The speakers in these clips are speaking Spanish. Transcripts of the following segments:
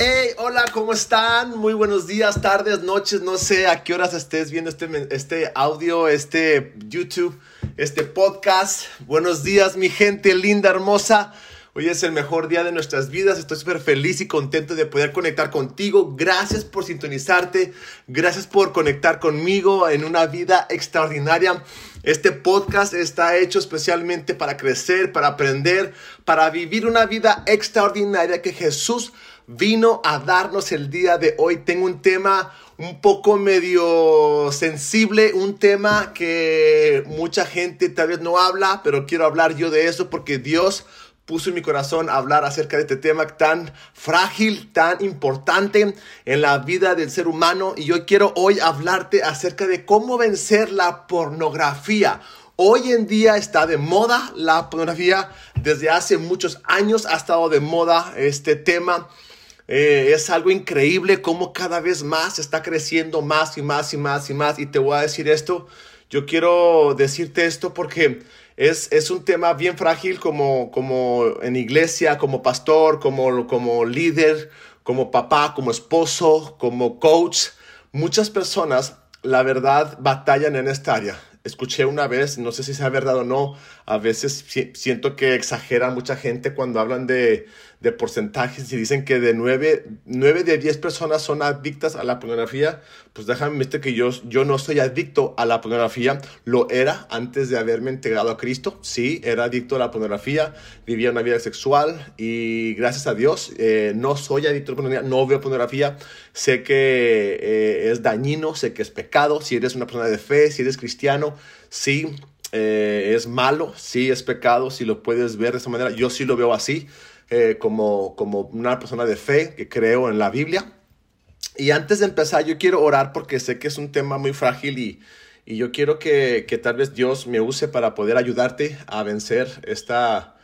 Hey, hola, ¿cómo están? Muy buenos días, tardes, noches, no sé a qué horas estés viendo este, este audio, este YouTube, este podcast. Buenos días, mi gente linda, hermosa. Hoy es el mejor día de nuestras vidas. Estoy súper feliz y contento de poder conectar contigo. Gracias por sintonizarte. Gracias por conectar conmigo en una vida extraordinaria. Este podcast está hecho especialmente para crecer, para aprender, para vivir una vida extraordinaria que Jesús vino a darnos el día de hoy. Tengo un tema un poco medio sensible, un tema que mucha gente tal vez no habla, pero quiero hablar yo de eso porque Dios puso en mi corazón hablar acerca de este tema tan frágil, tan importante en la vida del ser humano. Y yo quiero hoy hablarte acerca de cómo vencer la pornografía. Hoy en día está de moda la pornografía. Desde hace muchos años ha estado de moda este tema. Eh, es algo increíble cómo cada vez más está creciendo más y más y más y más. Y te voy a decir esto, yo quiero decirte esto porque es, es un tema bien frágil como, como en iglesia, como pastor, como, como líder, como papá, como esposo, como coach. Muchas personas, la verdad, batallan en esta área escuché una vez, no sé si sea verdad o no, a veces siento que exagera mucha gente cuando hablan de, de porcentajes y dicen que de 9, 9 de 10 personas son adictas a la pornografía, pues déjame decirte que yo, yo no soy adicto a la pornografía, lo era antes de haberme integrado a Cristo, sí, era adicto a la pornografía, vivía una vida sexual y gracias a Dios eh, no soy adicto a la pornografía, no veo pornografía, sé que eh, es dañino, sé que es pecado, si eres una persona de fe, si eres cristiano, sí. Eh, es malo, sí es pecado, si lo puedes ver de esa manera, yo sí lo veo así, eh, como, como una persona de fe que creo en la Biblia. Y antes de empezar, yo quiero orar porque sé que es un tema muy frágil y, y yo quiero que, que, tal vez Dios me use para poder ayudarte a vencer esta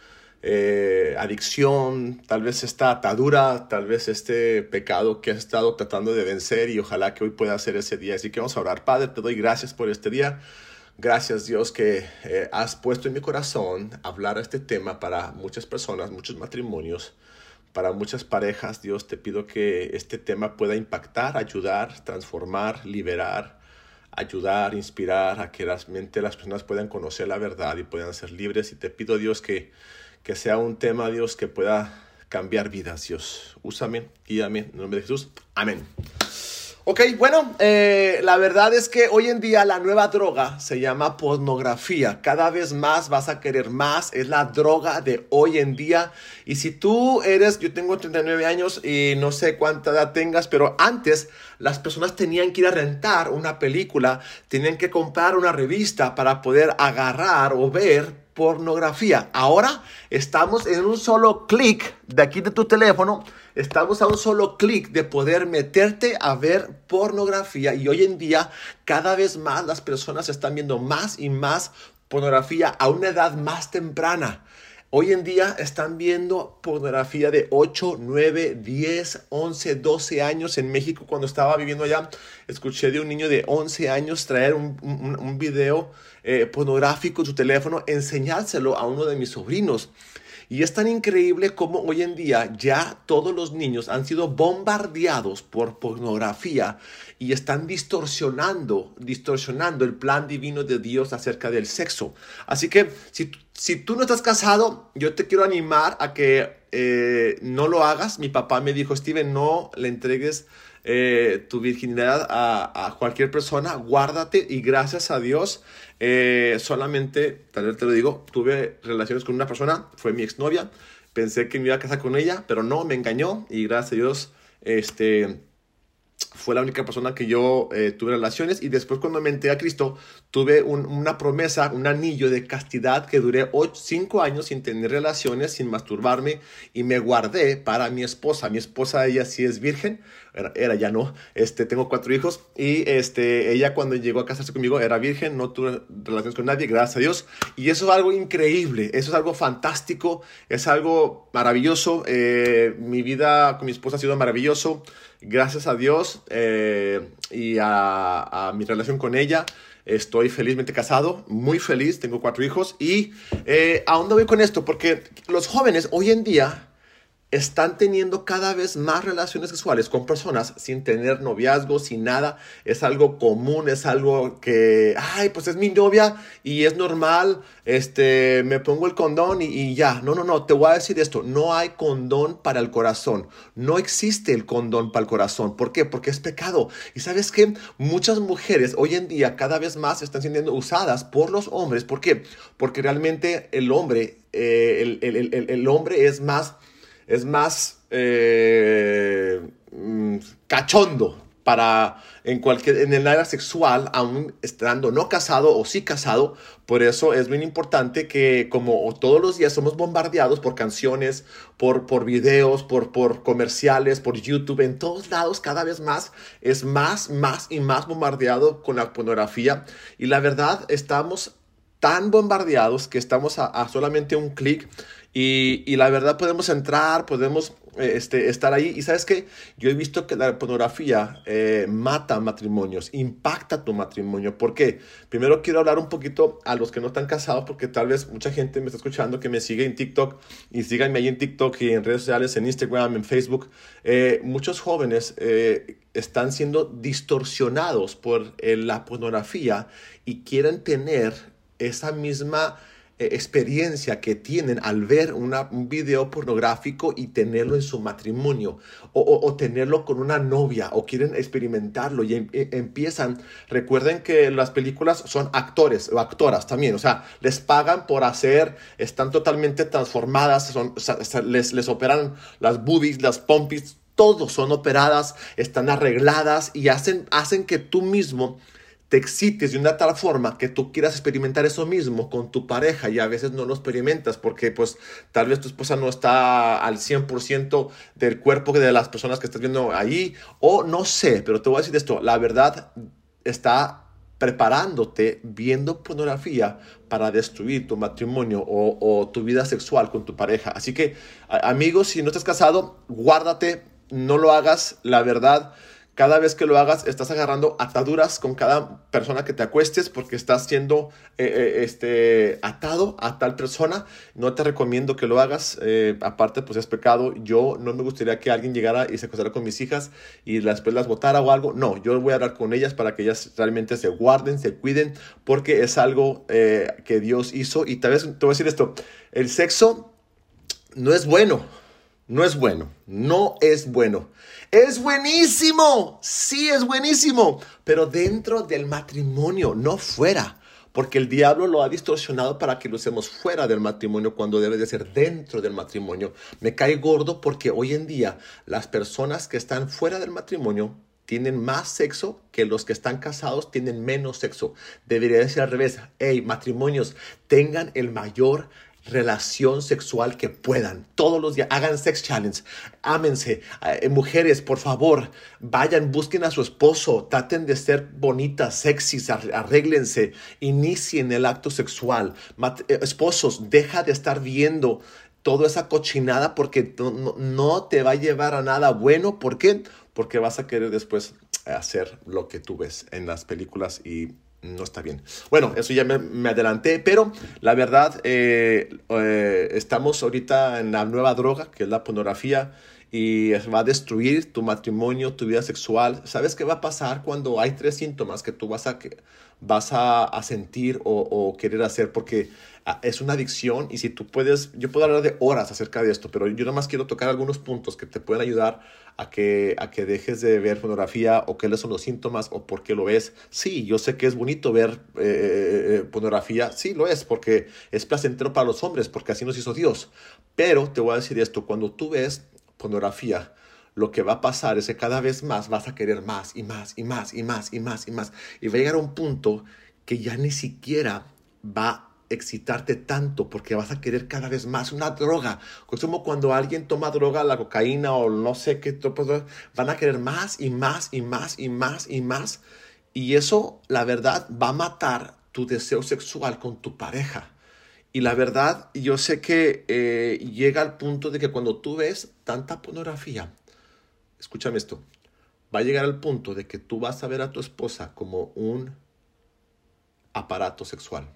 eh, adicción, tal vez esta atadura, tal vez este pecado que has estado tratando de vencer y ojalá que hoy pueda ser ese día. Así que vamos a orar. Padre, te doy gracias por este día. Gracias Dios que eh, has puesto en mi corazón hablar este tema para muchas personas, muchos matrimonios, para muchas parejas. Dios te pido que este tema pueda impactar, ayudar, transformar, liberar, ayudar, inspirar a que las mentes las personas puedan conocer la verdad y puedan ser libres. Y te pido Dios que, que sea un tema Dios que pueda cambiar vidas. Dios, úsame, guíame en nombre de Jesús. Amén. Ok, bueno, eh, la verdad es que hoy en día la nueva droga se llama pornografía. Cada vez más vas a querer más. Es la droga de hoy en día. Y si tú eres, yo tengo 39 años y no sé cuánta edad tengas, pero antes las personas tenían que ir a rentar una película, tenían que comprar una revista para poder agarrar o ver pornografía. Ahora estamos en un solo clic de aquí de tu teléfono, estamos a un solo clic de poder meterte a ver pornografía y hoy en día cada vez más las personas están viendo más y más pornografía a una edad más temprana. Hoy en día están viendo pornografía de 8, 9, 10, 11, 12 años. En México, cuando estaba viviendo allá, escuché de un niño de 11 años traer un, video eh, pornográfico en su teléfono, enseñárselo a uno de mis sobrinos. Y es tan increíble como hoy en día ya todos los niños han sido bombardeados por pornografía y están distorsionando, distorsionando el plan divino de Dios acerca del sexo. Así que si, si tú no estás casado, yo te quiero animar a que eh, no lo hagas. Mi papá me dijo, Steven, no le entregues eh, tu virginidad a, cualquier persona, guárdate y gracias a Dios, eh, solamente, tal vez te lo digo, tuve relaciones con una persona, fue mi exnovia, pensé que me iba a casar con ella, pero no, me engañó y gracias a Dios, este fue la única persona que yo eh, tuve relaciones. Y después cuando me enteré a Cristo tuve una promesa, un anillo de castidad que duré 5 años sin tener relaciones, sin masturbarme. Y me guardé para mi esposa. Mi esposa, ella sí es virgen, era, ya no, este, tengo cuatro hijos. Y este, ella cuando llegó a casarse conmigo era virgen, no tuve relaciones con nadie, gracias a Dios. Y eso es algo increíble, eso es algo fantástico, es algo maravilloso. Eh, mi vida con mi esposa ha sido maravilloso gracias a Dios eh, y a, mi relación con ella, estoy felizmente casado, muy feliz, tengo cuatro hijos. ¿Y eh, a dónde voy con esto? Porque los jóvenes hoy en día están teniendo cada vez más relaciones sexuales con personas sin tener noviazgo, sin nada. Es algo común, es algo que, ay, pues es mi novia y es normal, este, me pongo el condón y, ya. No, no, no, te voy a decir esto, no hay condón para el corazón. No existe el condón para el corazón. ¿Por qué? Porque es pecado. Y sabes que muchas mujeres hoy en día cada vez más están siendo usadas por los hombres. ¿Por qué? Porque realmente el hombre, eh, el hombre es más es más eh, mm, cachondo para en cualquier en el área sexual aún estando no casado o sí casado. Por eso es muy importante que como todos los días somos bombardeados por canciones por por videos por por comerciales por YouTube en todos lados cada vez más es más más y más bombardeado con la pornografía. Y la verdad estamos tan bombardeados que estamos a, a solamente un clic y, la verdad podemos entrar, podemos eh, este, estar ahí. Y sabes que yo he visto que la pornografía eh, mata matrimonios, impacta tu matrimonio. ¿Por qué? Primero quiero hablar un poquito a los que no están casados, porque tal vez mucha gente me está escuchando que me sigue en TikTok y síganme ahí en TikTok y en redes sociales, en Instagram, en Facebook. Eh, muchos jóvenes están siendo distorsionados por la pornografía y quieren tener esa misma eh, experiencia que tienen al ver una, un video pornográfico y tenerlo en su matrimonio o, tenerlo con una novia o quieren experimentarlo y em, e, empiezan, recuerden que las películas son actores o actoras también, o sea, les pagan por hacer, están totalmente transformadas, son, les, les operan las boobies, las pompis, todos son operadas, están arregladas y hacen, hacen que tú mismo te excites de una tal forma que tú quieras experimentar eso mismo con tu pareja y a veces no lo experimentas porque pues tal vez tu esposa no está al 100% del cuerpo de las personas que estás viendo ahí o no sé, pero te voy a decir esto, la verdad está preparándote viendo pornografía para destruir tu matrimonio o, o tu vida sexual con tu pareja. Así que amigos, si no estás casado, guárdate, no lo hagas, la verdad cada vez que lo hagas, estás agarrando ataduras con cada persona que te acuestes porque estás siendo eh, eh, este, atado a tal persona. No te recomiendo que lo hagas. Eh, aparte, pues es pecado. Yo no me gustaría que alguien llegara y se acostara con mis hijas y después las botara o algo. No, yo voy a hablar con ellas para que ellas realmente se guarden, se cuiden, porque es algo que Dios hizo. Y tal vez te voy a decir esto: el sexo no es bueno. No es bueno, no es bueno. Es buenísimo, sí es buenísimo, pero dentro del matrimonio, no fuera. Porque el diablo lo ha distorsionado para que lo usemos fuera del matrimonio cuando debe de ser dentro del matrimonio. Me cae gordo porque hoy en día las personas que están fuera del matrimonio tienen más sexo que los que están casados tienen menos sexo. Debería decir al revés. Hey, matrimonios, tengan el mayor relación sexual que puedan. Todos los días hagan sex challenge. Ámense. Eh, mujeres, por favor, vayan, busquen a su esposo. Traten de ser bonitas, sexys, arréglense. Inicien el acto sexual. Eh, esposos, deja de estar viendo toda esa cochinada porque no, no te va a llevar a nada bueno. ¿Por qué? Porque vas a querer después hacer lo que tú ves en las películas y no está bien. Bueno, eso ya me, adelanté, pero la verdad, eh, eh, estamos ahorita en la nueva droga, que es la pornografía, y va a destruir tu matrimonio, tu vida sexual. ¿Sabes qué va a pasar cuando hay tres síntomas que tú vas a, vas a, sentir o, o, querer hacer? Porque ah, es una adicción y si tú puedes, yo puedo hablar de horas acerca de esto, pero yo nada más quiero tocar algunos puntos que te pueden ayudar a que, a que dejes de ver pornografía o qué son los síntomas o por qué lo ves. Sí, yo sé que es bonito ver eh, eh, eh, pornografía, sí lo es, porque es placentero para los hombres, porque así nos hizo Dios. Pero te voy a decir esto, cuando tú ves pornografía, lo que va a pasar es que cada vez más vas a querer más y más y más y más y más y más. Y va a llegar a un punto que ya ni siquiera va a excitarte tanto porque vas a querer cada vez más una droga. Es como cuando alguien toma droga, la cocaína o no sé qué, van a querer más y más y más y más y más. Y eso, la verdad, va a matar tu deseo sexual con tu pareja. Y la verdad, yo sé que eh, llega al punto de que cuando tú ves tanta pornografía, escúchame esto, va a llegar al punto de que tú vas a ver a tu esposa como un aparato sexual,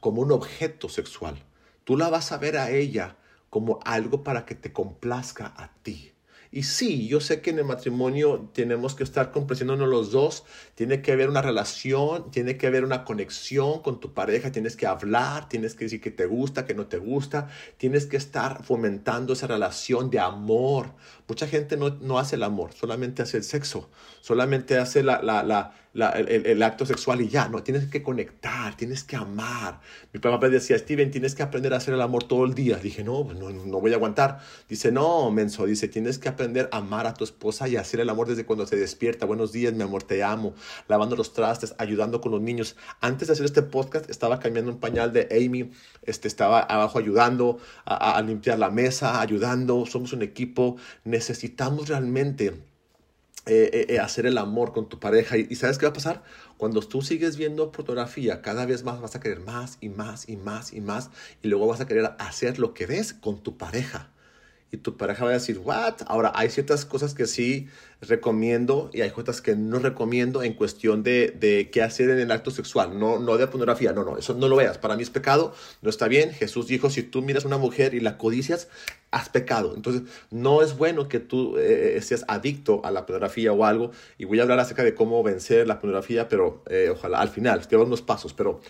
como un objeto sexual. Tú la vas a ver a ella como algo para que te complazca a ti. Y sí, yo sé que en el matrimonio tenemos que estar complaciéndonos los dos, tiene que haber una relación, tiene que haber una conexión con tu pareja, tienes que hablar, tienes que decir que te gusta, que no te gusta, tienes que estar fomentando esa relación de amor. Mucha gente no, no hace el amor, solamente hace el sexo, solamente hace la, la, la el, acto sexual y ya, no, tienes que conectar, tienes que amar. Mi papá decía, Steven, tienes que aprender a hacer el amor todo el día. Dije, no, pues no, no voy a aguantar. Dice, no, menso, dice, tienes que aprender a amar a tu esposa y hacer el amor desde cuando se despierta. Buenos días, mi amor, te amo. Lavando los trastes, ayudando con los niños. Antes de hacer este podcast, estaba cambiando un pañal de Amy, este, estaba abajo ayudando a, a limpiar la mesa, ayudando. Somos un equipo. Necesitamos realmente eh, eh, eh, hacer el amor con tu pareja. Y, ¿sabes qué va a pasar? Cuando tú sigues viendo fotografía, cada vez más vas a querer más y más y más y más. Y luego vas a querer hacer lo que ves con tu pareja y tu pareja va a decir, ¿what? Ahora, hay ciertas cosas que sí recomiendo y hay cosas que no recomiendo en cuestión de, de, qué hacer en el acto sexual, no, no de pornografía, no, no, eso no lo veas. Para mí es pecado, no está bien. Jesús dijo, si tú miras a una mujer y la codicias, has pecado. Entonces, no es bueno que tú eh, seas adicto a la pornografía o algo. Y voy a hablar acerca de cómo vencer la pornografía, pero eh, ojalá al final, te unos pasos, pero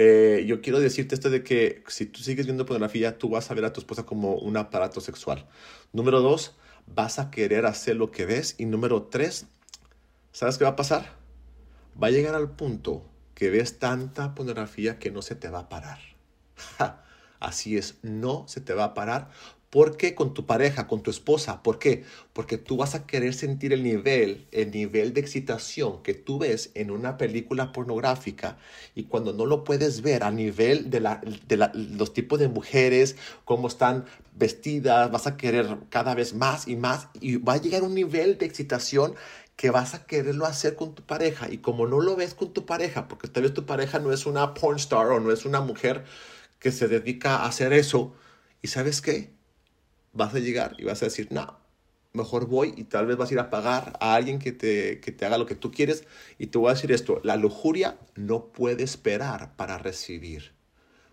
eh, yo quiero decirte esto de que si tú sigues viendo pornografía, tú vas a ver a tu esposa como un aparato sexual. Número dos, vas a querer hacer lo que ves. Y número tres, ¿sabes qué va a pasar? Va a llegar al punto que ves tanta pornografía que no se te va a parar. Así es, no se te va a parar ¿Por qué con tu pareja, con tu esposa? ¿Por qué? Porque tú vas a querer sentir el nivel, el nivel de excitación que tú ves en una película pornográfica y cuando no lo puedes ver a nivel de, los tipos de mujeres, cómo están vestidas, vas a querer cada vez más y más y va a llegar un nivel de excitación que vas a quererlo hacer con tu pareja y como no lo ves con tu pareja, porque tal vez tu pareja no es una porn star o no es una mujer que se dedica a hacer eso, ¿y sabes qué? Vas a llegar y vas a decir, no, mejor voy y tal vez vas a ir a pagar a alguien que te, que te haga lo que tú quieres. Y te voy a decir esto, la lujuria no puede esperar para recibir.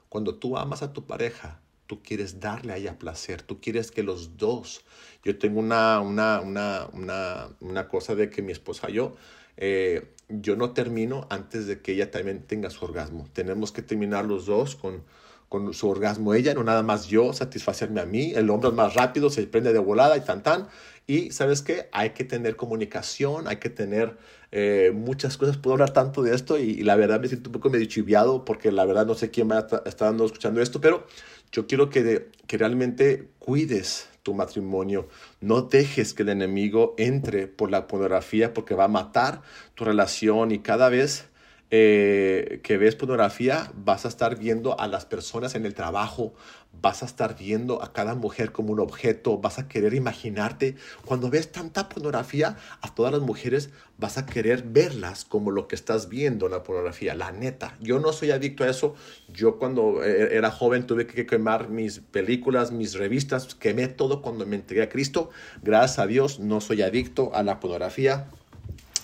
Cuando tú amas a tu pareja, tú quieres darle a ella placer, tú quieres que los dos, yo tengo una, una, una, una, una cosa de que mi esposa y yo, eh, yo no termino antes de que ella también tenga su orgasmo. Tenemos que terminar los dos con con su orgasmo ella, no nada más yo satisfacerme a mí. El hombre es más rápido, se prende de volada y tan tan. Y sabes qué, hay que tener comunicación, hay que tener eh, muchas cosas. Puedo hablar tanto de esto y, la verdad me siento un poco medio chiviado porque la verdad no sé quién va a estar dando, escuchando esto, pero yo quiero que, que realmente cuides tu matrimonio. No dejes que el enemigo entre por la pornografía porque va a matar tu relación y cada vez eh, que ves pornografía, vas a estar viendo a las personas en el trabajo, vas a estar viendo a cada mujer como un objeto, vas a querer imaginarte. Cuando ves tanta pornografía, a todas las mujeres vas a querer verlas como lo que estás viendo en la pornografía. La neta, yo no soy adicto a eso. Yo cuando eh, era joven tuve que quemar mis películas, mis revistas, quemé todo cuando me entregué a Cristo. Gracias a Dios no soy adicto a la pornografía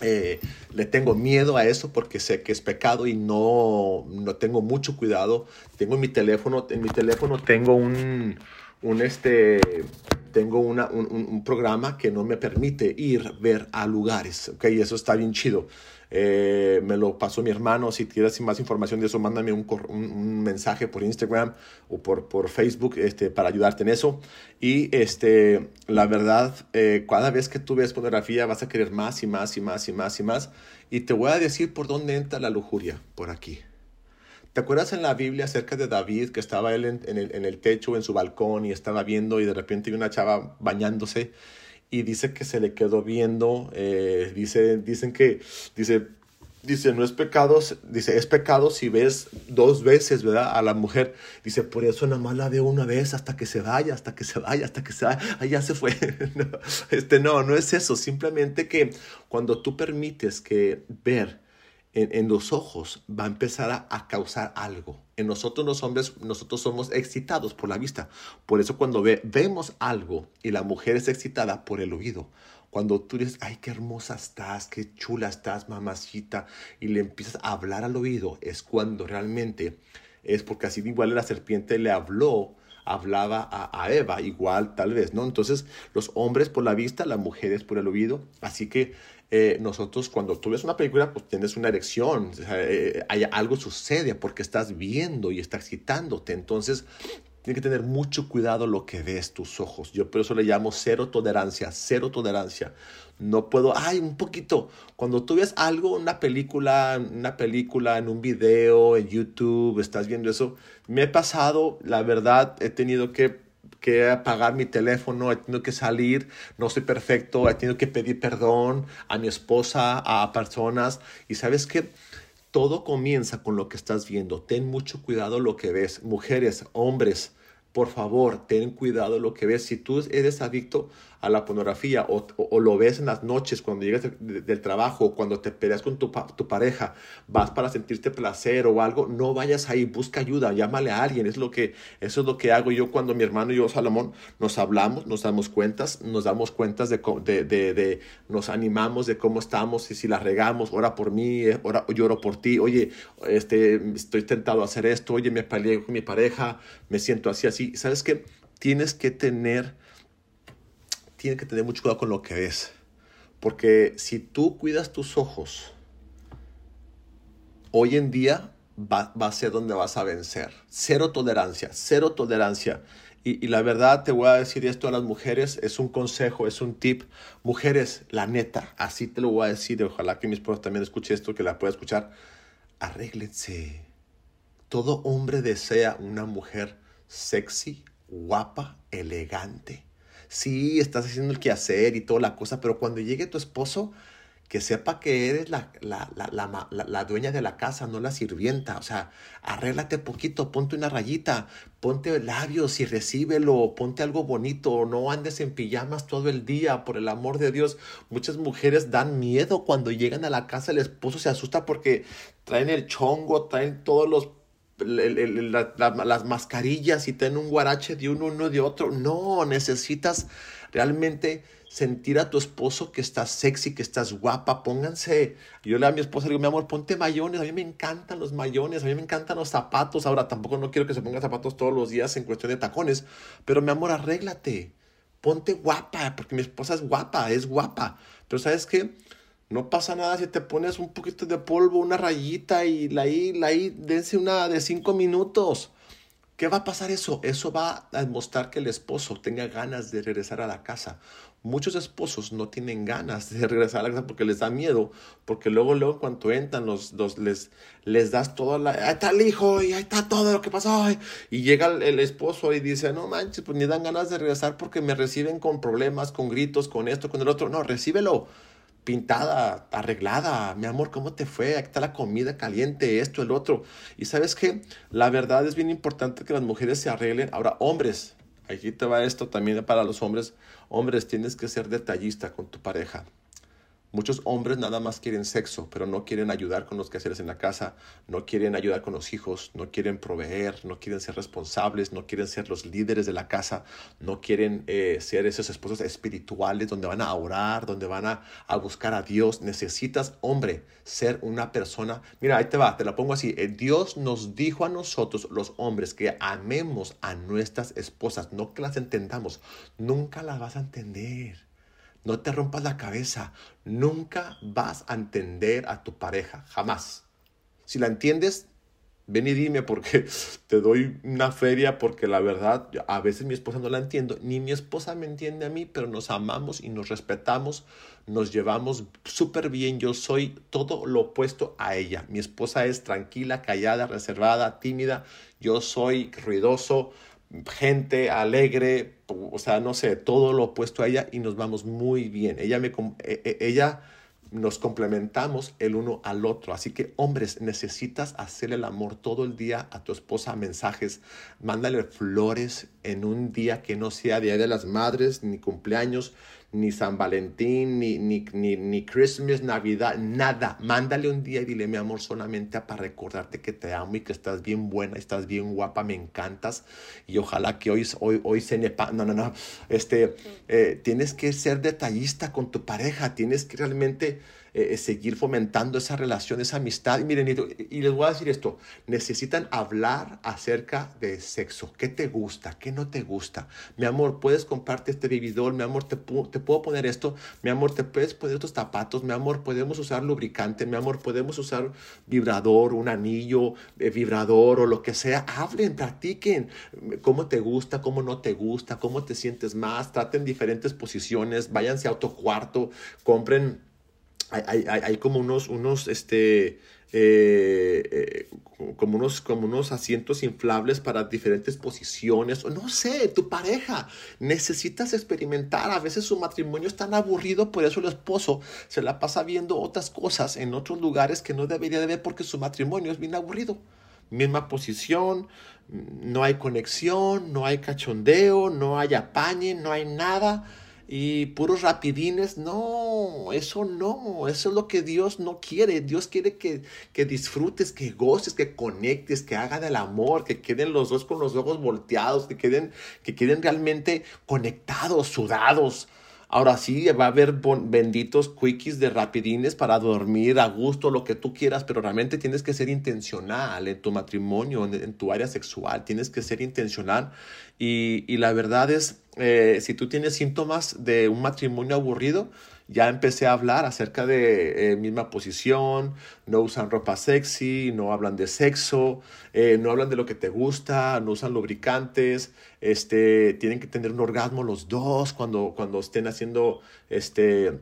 eh, le tengo miedo a eso porque sé que es pecado y no, no tengo mucho cuidado. Tengo en mi teléfono, en mi teléfono tengo un, un este, tengo una, un, un, programa que no me permite ir ver a lugares, ¿ok? Y eso está bien chido. Eh, me lo pasó mi hermano. Si quieres más información de eso, mándame un, mensaje por Instagram o por, Facebook este, para ayudarte en eso. Y este, la verdad, eh, cada vez que tú ves pornografía vas a querer más y más y más y más y más. Y te voy a decir por dónde entra la lujuria, por aquí. ¿Te acuerdas en la Biblia acerca de David que estaba él en, el, techo, en su balcón y estaba viendo y de repente vi una chava bañándose? Y dice que se le quedó viendo, eh, dice, dicen que, dice, dice, no es pecado, dice, es pecado si ves dos veces, ¿verdad? A la mujer, dice, por eso nada más la veo una vez hasta que se vaya, hasta que se vaya, hasta que se vaya, ahí ya se fue. este, no, no es eso, simplemente que cuando tú permites que ver en, los ojos va a empezar a, causar algo. En nosotros los hombres, nosotros somos excitados por la vista. Por eso cuando vemos algo y la mujer es excitada por el oído. Cuando tú dices, ay, qué hermosa estás, qué chula estás, mamacita, y le empiezas a hablar al oído, es cuando realmente es porque así igual la serpiente le habló hablaba a, a, Eva, igual tal vez, ¿no? Entonces, los hombres por la vista, las mujeres por el oído, así que eh, nosotros cuando tú ves una película, pues tienes una erección, eh, hay, algo sucede porque estás viendo y está excitándote, entonces tienes que tener mucho cuidado lo que ves tus ojos. Yo por eso le llamo cero tolerancia, cero tolerancia. No puedo, ay, un poquito. Cuando tú ves algo, una película, una película, en un video, en YouTube, estás viendo eso, me he pasado, la verdad, he tenido que que apagar mi teléfono, he tenido que salir, no soy perfecto, he tenido que pedir perdón a mi esposa, a personas. Y sabes que todo comienza con lo que estás viendo. Ten mucho cuidado lo que ves. Mujeres, hombres, por favor, ten cuidado lo que ves. Si tú eres adicto a la pornografía o, lo ves en las noches cuando llegas del trabajo o cuando te peleas con tu, tu, pareja, vas para sentirte placer o algo, no vayas ahí, busca ayuda, llámale a alguien. Es lo que, eso es lo que hago yo cuando mi hermano y yo, Salomón, nos hablamos, nos damos cuentas, nos damos cuentas de, de, de, de nos animamos de cómo estamos y si la regamos, ora por mí, eh, ora, lloro por ti, oye, este, estoy tentado a hacer esto, oye, me peleé con mi pareja, me siento así, así. ¿Sabes qué? Tienes que tener tienes que tener mucho cuidado con lo que ves. Porque si tú cuidas tus ojos, hoy en día va, a ser donde vas a vencer. Cero tolerancia, cero tolerancia. Y, la verdad te voy a decir esto a las mujeres, es un consejo, es un tip. Mujeres, la neta, así te lo voy a decir, ojalá que mi esposa también escuche esto, que la pueda escuchar. Arréglense. Todo hombre desea una mujer sexy, guapa, elegante sí, estás haciendo el quehacer y toda la cosa, pero cuando llegue tu esposo, que sepa que eres la, la, la, la, dueña de la casa, no la sirvienta. O sea, arréglate poquito, ponte una rayita, ponte labios y recíbelo, ponte algo bonito, no andes en pijamas todo el día, por el amor de Dios. Muchas mujeres dan miedo cuando llegan a la casa, el esposo se asusta porque traen el chongo, traen todos los las mascarillas y ten un guarache de uno, uno de otro. No, necesitas realmente sentir a tu esposo que estás sexy, que estás guapa, pónganse. Yo le a mi esposa le digo, mi amor, ponte mayones, a mí me encantan los mayones, a mí me encantan los zapatos. Ahora tampoco no quiero que se pongan zapatos todos los días en cuestión de tacones, pero mi amor, arréglate, ponte guapa, porque mi esposa es guapa, es guapa. Pero ¿sabes qué? No pasa nada si te pones un poquito de polvo, una rayita y la I, la I, dense una de cinco minutos. ¿Qué va a pasar eso? Eso va a demostrar que el esposo tenga ganas de regresar a la casa. Muchos esposos no tienen ganas de regresar a la casa porque les da miedo, porque luego, luego cuando entran, los, les, les das todo, la, ahí está el hijo y ahí está todo lo que pasó. Y llega el, el, esposo y dice, no manches, pues ni dan ganas de regresar porque me reciben con problemas, con gritos, con esto, con el otro. No, recíbelo pintada, arreglada. Mi amor, ¿cómo te fue? Aquí está la comida caliente, esto, el otro. Y sabes que la verdad es bien importante que las mujeres se arreglen. Ahora, hombres, aquí te va esto también para los hombres. Hombres, tienes que ser detallista con tu pareja. Muchos hombres nada más quieren sexo, pero no quieren ayudar con los quehaceres en la casa, no quieren ayudar con los hijos, no quieren proveer, no quieren ser responsables, no quieren ser los líderes de la casa, no quieren eh, ser esos esposos espirituales donde van a orar, donde van a, a, buscar a Dios. Necesitas, hombre, ser una persona. Mira, ahí te va, te la pongo así. Eh, Dios nos dijo a nosotros, los hombres, que amemos a nuestras esposas, no que las entendamos. Nunca las vas a entender. No te rompas la cabeza. Nunca vas a entender a tu pareja. Jamás. Si la entiendes, ven y dime porque te doy una feria porque la verdad a veces mi esposa no la entiendo, ni mi esposa me entiende a mí, pero nos amamos y nos respetamos, nos llevamos súper bien. Yo soy todo lo opuesto a ella. Mi esposa es tranquila, callada, reservada, tímida. Yo soy ruidoso, gente alegre, o sea, no sé, todo lo opuesto a ella y nos vamos muy bien. Ella me, e, e, ella nos complementamos el uno al otro. Así que, hombres, necesitas hacerle el amor todo el día a tu esposa, mensajes, mándale flores en un día que no sea Día de las Madres, ni cumpleaños, ni San Valentín, ni, ni, ni, ni Christmas, Navidad, nada. Mándale un día y dile, mi amor, solamente para recordarte que te amo y que estás bien buena, estás bien guapa, me encantas. Y ojalá que hoy, hoy, hoy se nepa. No, no, no. Este, eh, tienes que ser detallista con tu pareja, tienes que realmente eh, seguir fomentando esa relación, esa amistad. Y miren, y, les voy a decir esto, necesitan hablar acerca de sexo. ¿Qué te gusta? ¿Qué no te gusta? Mi amor, puedes comprarte este vividor, mi amor, te, te puedo poner esto, mi amor, te puedes poner estos zapatos, mi amor, podemos usar lubricante, mi amor, podemos usar vibrador, un anillo, eh, vibrador o lo que sea. Hablen, practiquen cómo te gusta, cómo no te gusta, cómo te sientes más, traten diferentes posiciones, váyanse a otro cuarto, compren hay, como unos, unos, este, eh, eh, como, unos, como unos asientos inflables para diferentes posiciones. No sé, tu pareja. Necesitas experimentar. A veces su matrimonio es tan aburrido, por eso el esposo se la pasa viendo otras cosas en otros lugares que no debería de ver porque su matrimonio es bien aburrido. Misma posición, no hay conexión, no hay cachondeo, no hay apañe, no hay nada y puros rapidines, no, eso no, eso es lo que Dios no quiere. Dios quiere que, que disfrutes, que goces, que conectes, que hagan el amor, que queden los dos con los ojos volteados, que queden, que queden realmente conectados, sudados. Ahora sí, va a haber benditos quickies de rapidines para dormir a gusto, lo que tú quieras, pero realmente tienes que ser intencional en tu matrimonio, en, tu área sexual, tienes que ser intencional. Y, y la verdad es, eh, si tú tienes síntomas de un matrimonio aburrido, ya empecé a hablar acerca de eh, misma posición, no usan ropa sexy, no hablan de sexo, eh, no hablan de lo que te gusta, no usan lubricantes, este, tienen que tener un orgasmo los dos cuando, cuando estén haciendo este,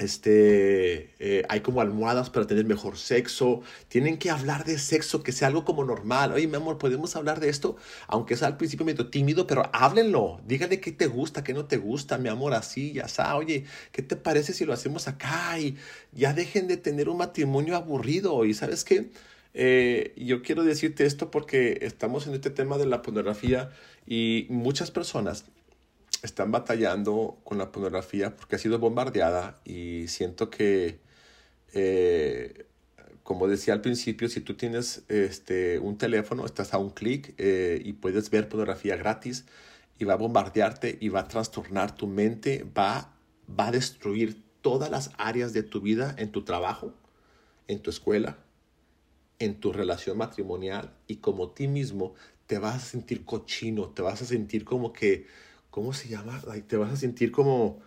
este, eh, hay como almohadas para tener mejor sexo. Tienen que hablar de sexo, que sea algo como normal. Oye, mi amor, podemos hablar de esto, aunque sea al principio medio tímido, pero háblenlo. Dígale qué te gusta, qué no te gusta, mi amor, así, ya está. Oye, ¿qué te parece si lo hacemos acá? Y ya dejen de tener un matrimonio aburrido. Y sabes qué? Eh, yo quiero decirte esto porque estamos en este tema de la pornografía y muchas personas están batallando con la pornografía porque ha sido bombardeada y siento que, eh, como decía al principio, si tú tienes este, un teléfono, estás a un clic eh, y puedes ver pornografía gratis y va a bombardearte y va a trastornar tu mente, va, va a destruir todas las áreas de tu vida en tu trabajo, en tu escuela, en tu relación matrimonial y como ti mismo te vas a sentir cochino, te vas a sentir como que ¿cómo se llama? te vas a sentir como,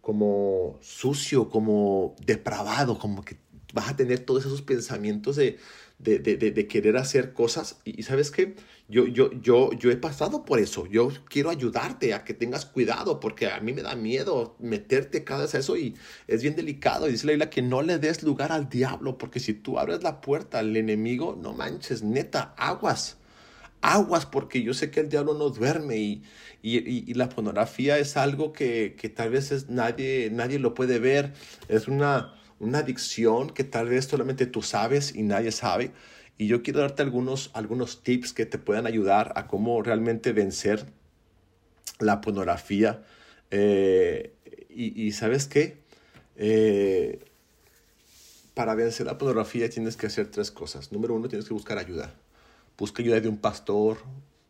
como sucio, como depravado, como que vas a tener todos esos pensamientos de, de, de, de querer hacer cosas. Y, sabes qué, yo, yo, yo, yo he pasado por eso. Yo quiero ayudarte a que tengas cuidado porque a mí me da miedo meterte cada vez a eso y es bien delicado. Y dice la Biblia que no le des lugar al diablo porque si tú abres la puerta al enemigo, no manches, neta, aguas aguas porque yo sé que el diablo no duerme y, y, la pornografía es algo que, que, tal vez es nadie, nadie lo puede ver, es una, una adicción que tal vez solamente tú sabes y nadie sabe. Y yo quiero darte algunos, algunos tips que te puedan ayudar a cómo realmente vencer la pornografía. Eh, y, y, sabes qué? Eh, para vencer la pornografía tienes que hacer tres cosas. Número uno, tienes que buscar ayuda busca ayuda de un pastor,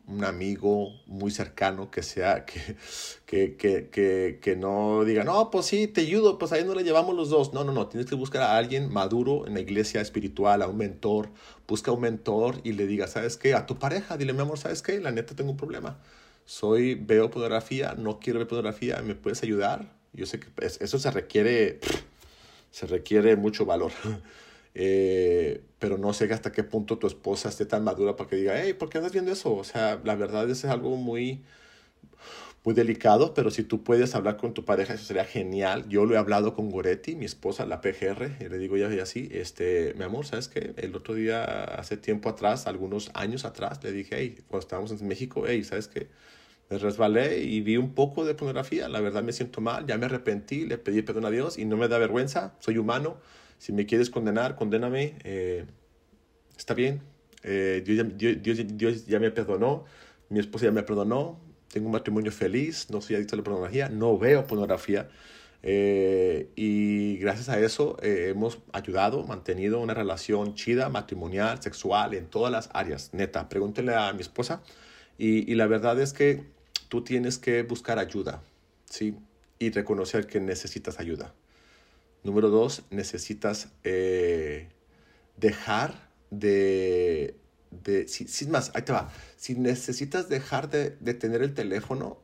un amigo muy cercano que sea, que, que, que, que, no diga, no, pues sí, te ayudo, pues ahí no le llevamos los dos. No, no, no, tienes que buscar a alguien maduro en la iglesia espiritual, a un mentor, busca un mentor y le diga, ¿sabes qué? A tu pareja, dile, mi amor, ¿sabes qué? La neta tengo un problema. Soy, veo pornografía, no quiero ver pornografía, ¿me puedes ayudar? Yo sé que eso se requiere, se requiere mucho valor. Eh, pero no sé hasta qué punto tu esposa esté tan madura para que diga, hey, ¿por qué andas viendo eso? O sea, la verdad es algo muy, muy delicado, pero si tú puedes hablar con tu pareja, eso sería genial. Yo lo he hablado con Goretti, mi esposa, la PGR, y le digo ya y así, este, mi amor, ¿sabes qué? El otro día, hace tiempo atrás, algunos años atrás, le dije, hey, cuando estábamos en México, hey, ¿sabes qué? Me resbalé y vi un poco de pornografía, la verdad me siento mal, ya me arrepentí, le pedí perdón a Dios y no me da vergüenza, soy humano, si me quieres condenar, condéname, eh, está bien, eh, Dios, Dios, Dios ya me perdonó, mi esposa ya me perdonó, tengo un matrimonio feliz, no soy adicto a la pornografía, no veo pornografía. Eh, y gracias a eso eh, hemos ayudado, mantenido una relación chida, matrimonial, sexual, en todas las áreas. Neta, pregúntele a mi esposa. Y, y la verdad es que tú tienes que buscar ayuda, ¿sí? Y reconocer que necesitas ayuda. Número dos, necesitas eh, dejar de, de si, más, ahí te va. Si necesitas dejar de, de, tener el teléfono,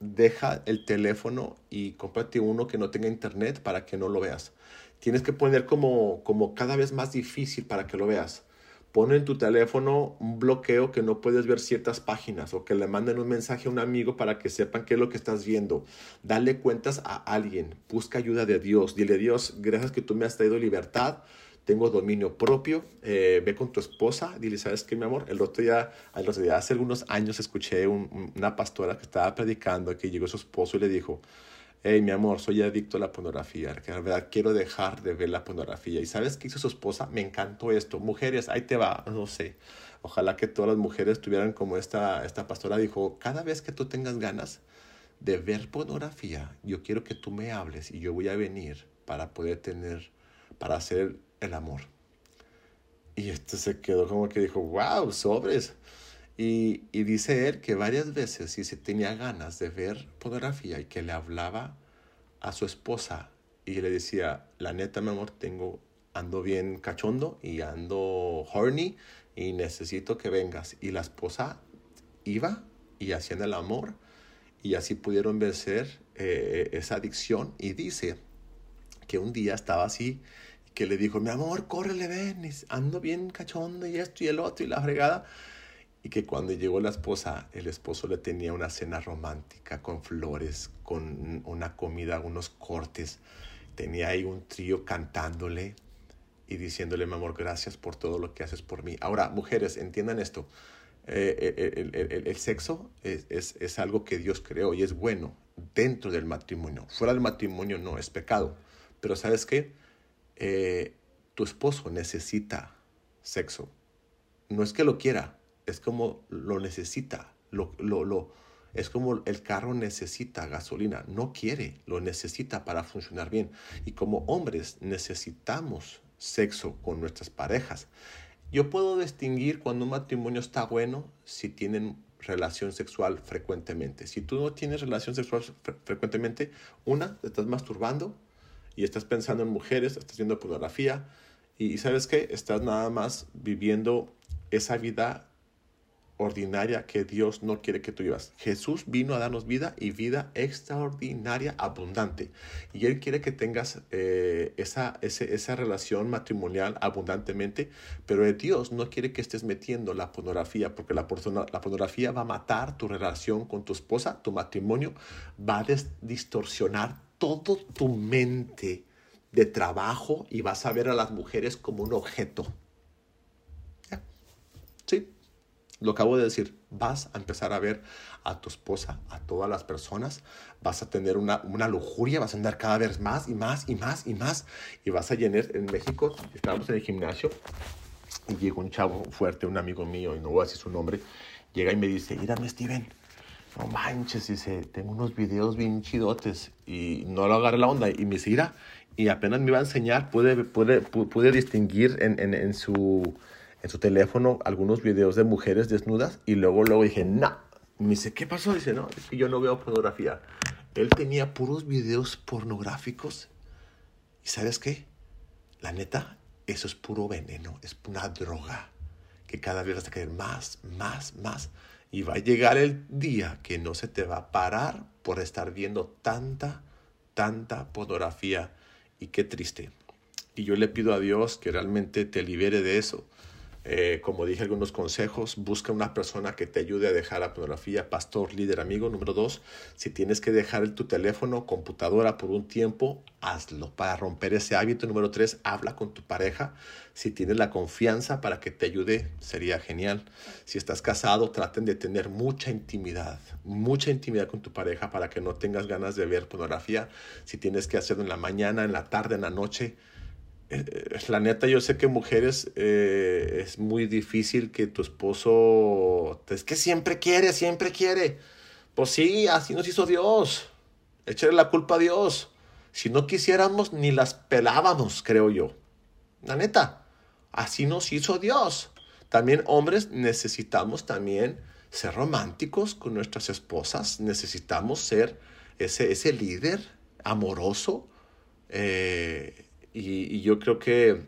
deja el teléfono y cómprate uno que no tenga internet para que no lo veas. Tienes que poner como, como cada vez más difícil para que lo veas. Pon en tu teléfono un bloqueo que no puedes ver ciertas páginas o que le manden un mensaje a un amigo para que sepan qué es lo que estás viendo. Dale cuentas a alguien. Busca ayuda de Dios. Dile, Dios, gracias que tú me has traído libertad tengo dominio propio, eh, ve con tu esposa, dile, ¿sabes qué, mi amor? El otro día, el hace algunos años escuché una pastora que estaba predicando, que llegó su esposo y le dijo, hey, mi amor, soy adicto a la pornografía, que la verdad quiero dejar de ver la pornografía. ¿Y sabes qué hizo su esposa? Me encantó esto. Mujeres, ahí te va, no sé. Ojalá que todas las mujeres tuvieran como esta, esta pastora dijo, cada vez que tú tengas ganas de ver pornografía, yo quiero que tú me hables y yo voy a venir para poder tener, para hacer el amor. Y este se quedó como que dijo, wow, sobres. Y, y dice él que varias veces si se tenía ganas de ver pornografía y que le hablaba a su esposa y le decía, la neta, mi amor, tengo, ando bien cachondo y ando horny y necesito que vengas. Y la esposa iba y hacían el amor y así pudieron vencer eh, esa adicción. Y dice que un día estaba así que le dijo, mi amor, córrele, ven, ando bien cachondo y esto y el otro y la fregada. Y que cuando llegó la esposa, el esposo le tenía una cena romántica con flores, con una comida, unos cortes. Tenía ahí un trío cantándole y diciéndole, mi amor, gracias por todo lo que haces por mí. Ahora, mujeres, entiendan esto. Eh, eh, el, el, sexo es, es, es algo que Dios creó y es bueno dentro del matrimonio. Fuera del matrimonio no es pecado. Pero ¿sabes qué? Eh, tu esposo necesita sexo. No es que lo quiera, es como lo necesita. Lo, lo, es como el carro necesita gasolina. No quiere, lo necesita para funcionar bien. Y como hombres necesitamos sexo con nuestras parejas. Yo puedo distinguir cuando un matrimonio está bueno si tienen relación sexual frecuentemente. Si tú no tienes relación sexual frecuentemente, una, te estás masturbando y estás pensando en mujeres, estás viendo pornografía y, sabes qué, estás nada más viviendo esa vida ordinaria que Dios no quiere que tú vivas. Jesús vino a darnos vida y vida extraordinaria, abundante. Y Él quiere que tengas eh, esa, esa relación matrimonial abundantemente, pero Dios no quiere que estés metiendo la pornografía, porque la, la pornografía va a matar tu relación con tu esposa, tu matrimonio, va a distorsionar todo tu mente de trabajo y vas a ver a las mujeres como un objeto. Sí, lo acabo de decir. Vas a empezar a ver a tu esposa, a todas las personas. Vas a tener una, una lujuria, vas a andar cada vez más y más y más y más. Y vas a llenar en México. Estábamos en el gimnasio y llegó un chavo fuerte, un amigo mío, y no voy a decir su nombre. Llega y me dice: Mírame, Steven no manches, dice, tengo unos videos bien chidotes y no lo agarré la onda y me dice, y apenas me iba a enseñar, pude, pude, pude distinguir en, en, en, su, en su teléfono algunos videos de mujeres desnudas y luego, luego dije, no, me dice, ¿qué pasó? Dice, no, es que yo no veo pornografía. Él tenía puros videos pornográficos y ¿sabes qué? La neta, eso es puro veneno, es una droga que cada vez vas a querer más, más, más. Y va a llegar el día que no se te va a parar por estar viendo tanta, tanta pornografía. Y qué triste. Y yo le pido a Dios que realmente te libere de eso. Eh, como dije, algunos consejos. Busca una persona que te ayude a dejar la pornografía, pastor, líder, amigo. Número dos, si tienes que dejar tu teléfono, computadora por un tiempo, hazlo para romper ese hábito. Número tres, habla con tu pareja. Si tienes la confianza para que te ayude, sería genial. Si estás casado, traten de tener mucha intimidad, mucha intimidad con tu pareja para que no tengas ganas de ver pornografía. Si tienes que hacerlo en la mañana, en la tarde, en la noche, la neta, yo sé que mujeres eh, es muy difícil que tu esposo. Es que siempre quiere, siempre quiere. Pues sí, así nos hizo Dios. Échale la culpa a Dios. Si no quisiéramos, ni las pelábamos, creo yo. La neta, así nos hizo Dios. También hombres necesitamos también ser románticos con nuestras esposas. Necesitamos ser ese, ese líder amoroso. Eh, y, yo creo que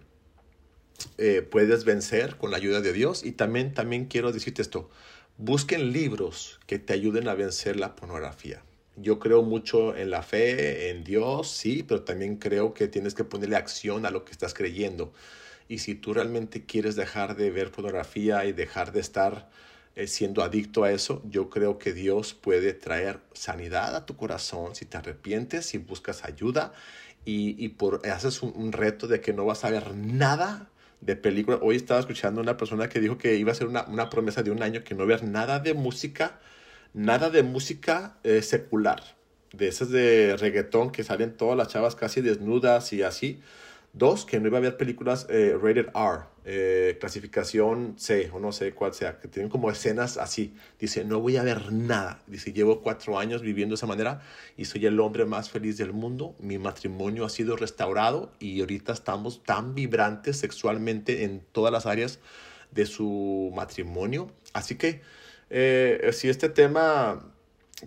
eh, puedes vencer con la ayuda de Dios. Y también, también quiero decirte esto, busquen libros que te ayuden a vencer la pornografía. Yo creo mucho en la fe, en Dios, sí, pero también creo que tienes que ponerle acción a lo que estás creyendo. Y si tú realmente quieres dejar de ver pornografía y dejar de estar eh, siendo adicto a eso, yo creo que Dios puede traer sanidad a tu corazón si te arrepientes, si buscas ayuda y, por, haces un, reto de que no vas a ver nada de película. Hoy estaba escuchando a una persona que dijo que iba a hacer una, una promesa de un año que no ver nada de música, nada de música eh, secular, de esas de reggaetón que salen todas las chavas casi desnudas y así. Dos, que no iba a haber películas eh, rated R, eh, clasificación C o no sé cuál sea, que tienen como escenas así. Dice, no voy a ver nada. Dice, llevo cuatro años viviendo de esa manera y soy el hombre más feliz del mundo. Mi matrimonio ha sido restaurado y ahorita estamos tan vibrantes sexualmente en todas las áreas de su matrimonio. Así que eh, si este tema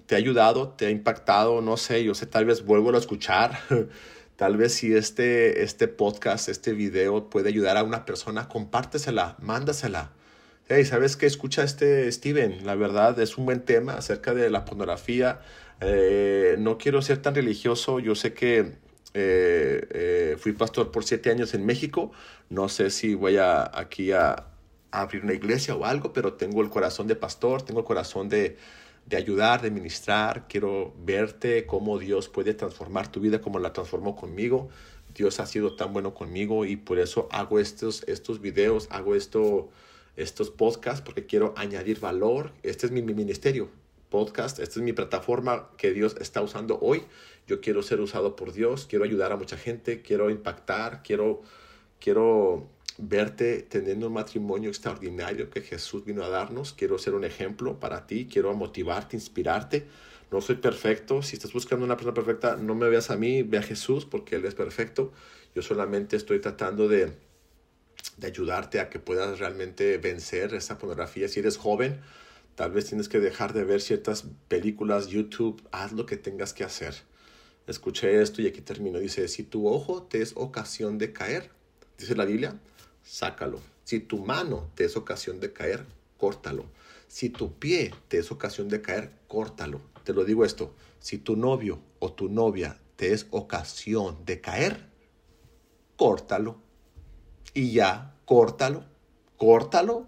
te ha ayudado, te ha impactado, no sé, yo sé, tal vez vuelvo a escuchar. Tal vez si este, este podcast, este video puede ayudar a una persona, compártesela, mándasela. Hey, ¿sabes qué? Escucha este Steven. La verdad es un buen tema acerca de la pornografía. Eh, no quiero ser tan religioso. Yo sé que eh, eh, fui pastor por siete años en México. No sé si voy aquí a abrir una iglesia o algo, pero tengo el corazón de pastor, tengo el corazón de, de ayudar, de ministrar. Quiero verte cómo Dios puede transformar tu vida como la transformó conmigo. Dios ha sido tan bueno conmigo y por eso hago estos, estos videos, hago esto, estos podcasts porque quiero añadir valor. Este es mi, mi ministerio, podcast, esta es mi plataforma que Dios está usando hoy. Yo quiero ser usado por Dios, quiero ayudar a mucha gente, quiero impactar, quiero, quiero verte teniendo un matrimonio extraordinario que Jesús vino a darnos. Quiero ser un ejemplo para ti, quiero motivarte, inspirarte. No soy perfecto. Si estás buscando una persona perfecta, no me veas a mí, ve a Jesús porque Él es perfecto. Yo solamente estoy tratando de, de ayudarte a que puedas realmente vencer esa pornografía. Si eres joven, tal vez tienes que dejar de ver ciertas películas, YouTube, haz lo que tengas que hacer. Escuché esto y aquí termino. Dice, si tu ojo te es ocasión de caer, dice la Biblia, sácalo. Si tu mano te es ocasión de caer, córtalo. Si tu pie te es ocasión de caer, córtalo. Te lo digo esto, si tu novio o tu novia te es ocasión de caer, córtalo. Y ya, córtalo, córtalo.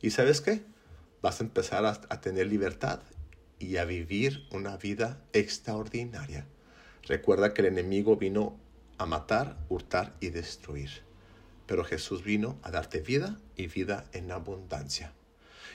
¿Y sabes qué? Vas a empezar a, a tener libertad y a vivir una vida extraordinaria. Recuerda que el enemigo vino a matar, hurtar y destruir pero Jesús vino a darte vida y vida en abundancia.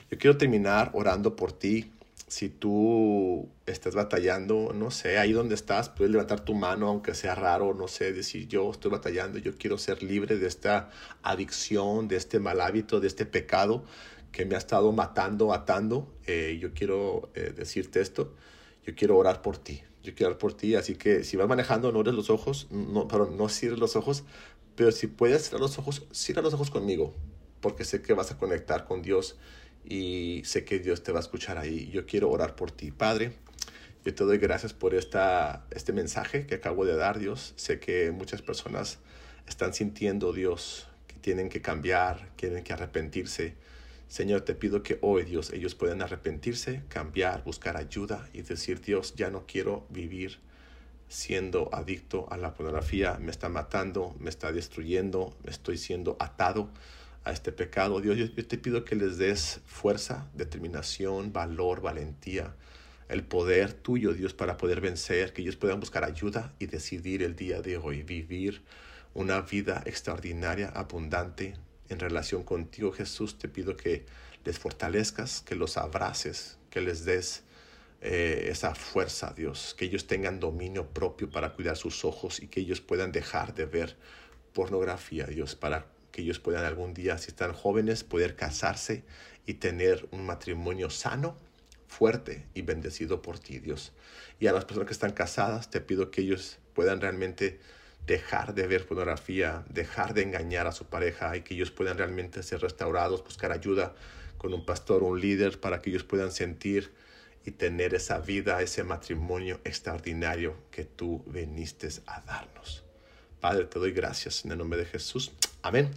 Yo quiero terminar orando por ti. Si tú estás batallando, no sé, ahí donde estás, puedes levantar tu mano, aunque sea raro, no sé, decir yo estoy batallando, yo quiero ser libre de esta adicción, de este mal hábito, de este pecado que me ha estado matando, atando. Eh, yo quiero eh, decirte esto, yo quiero orar por ti, yo quiero orar por ti, así que si vas manejando, no eres los ojos, no, perdón, no cierres los ojos, pero si puedes cerrar los ojos, cierra los ojos conmigo, porque sé que vas a conectar con Dios y sé que Dios te va a escuchar ahí. Yo quiero orar por ti, Padre. Yo te doy gracias por esta, este mensaje que acabo de dar, Dios. Sé que muchas personas están sintiendo, Dios, que tienen que cambiar, tienen que arrepentirse. Señor, te pido que hoy, Dios, ellos puedan arrepentirse, cambiar, buscar ayuda y decir, Dios, ya no quiero vivir siendo adicto a la pornografía, me está matando, me está destruyendo, estoy siendo atado a este pecado. Dios, yo, te pido que les des fuerza, determinación, valor, valentía, el poder tuyo, Dios, para poder vencer, que ellos puedan buscar ayuda y decidir el día de hoy vivir una vida extraordinaria, abundante en relación contigo, Jesús. Te pido que les fortalezcas, que los abraces, que les des eh, esa fuerza, Dios, que ellos tengan dominio propio para cuidar sus ojos y que ellos puedan dejar de ver pornografía, Dios, para que ellos puedan algún día, si están jóvenes, poder casarse y tener un matrimonio sano, fuerte y bendecido por ti, Dios. Y a las personas que están casadas, te pido que ellos puedan realmente dejar de ver pornografía, dejar de engañar a su pareja y que ellos puedan realmente ser restaurados, buscar ayuda con un pastor un líder para que ellos puedan sentir y tener esa vida, ese matrimonio extraordinario que tú viniste a darnos. Padre, te doy gracias en el nombre de Jesús. Amén.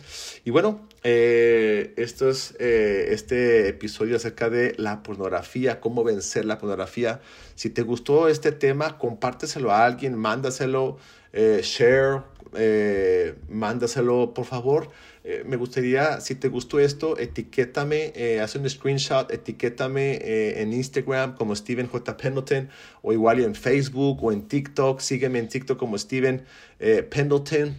Y bueno, eh, esto es eh, este episodio acerca de la pornografía, cómo vencer la pornografía. Si te gustó este tema, compárteselo a alguien, mándaselo, eh, share, eh, mándaselo por favor. Eh, me gustaría, si te gustó esto, etiquétame, eh, haz un screenshot, etiquétame en Instagram como Steven J. Pendleton o igual en Facebook o en TikTok. Sígueme en TikTok como Steven Pendleton.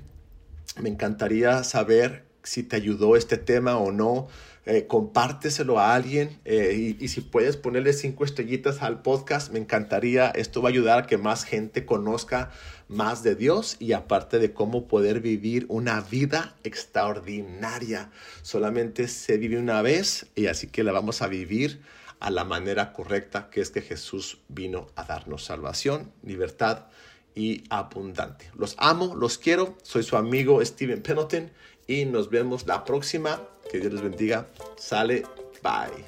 Me encantaría saber si te ayudó este tema o no. Eh, compárteselo a alguien y, y, si puedes ponerle cinco estrellitas al podcast, me encantaría. Esto va a ayudar a que más gente conozca más de Dios y aparte de cómo poder vivir una vida extraordinaria. Solamente se vive una vez y así que la vamos a vivir a la manera correcta, que es que Jesús vino a darnos salvación, libertad y abundante. Los amo, los quiero. Soy su amigo Steven Pendleton y nos vemos la próxima. Que Dios les bendiga. Sale, bye.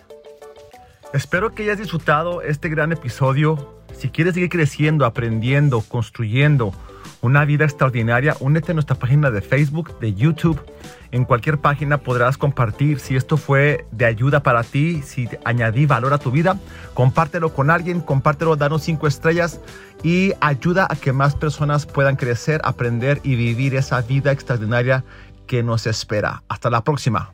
Espero que hayas disfrutado este gran episodio si quieres seguir creciendo, aprendiendo, construyendo una vida extraordinaria, únete a nuestra página de Facebook, de YouTube. En cualquier página podrás compartir si esto fue de ayuda para ti, si añadí valor a tu vida. Compártelo con alguien, compártelo, danos cinco estrellas y ayuda a que más personas puedan crecer, aprender y vivir esa vida extraordinaria que nos espera. Hasta la próxima.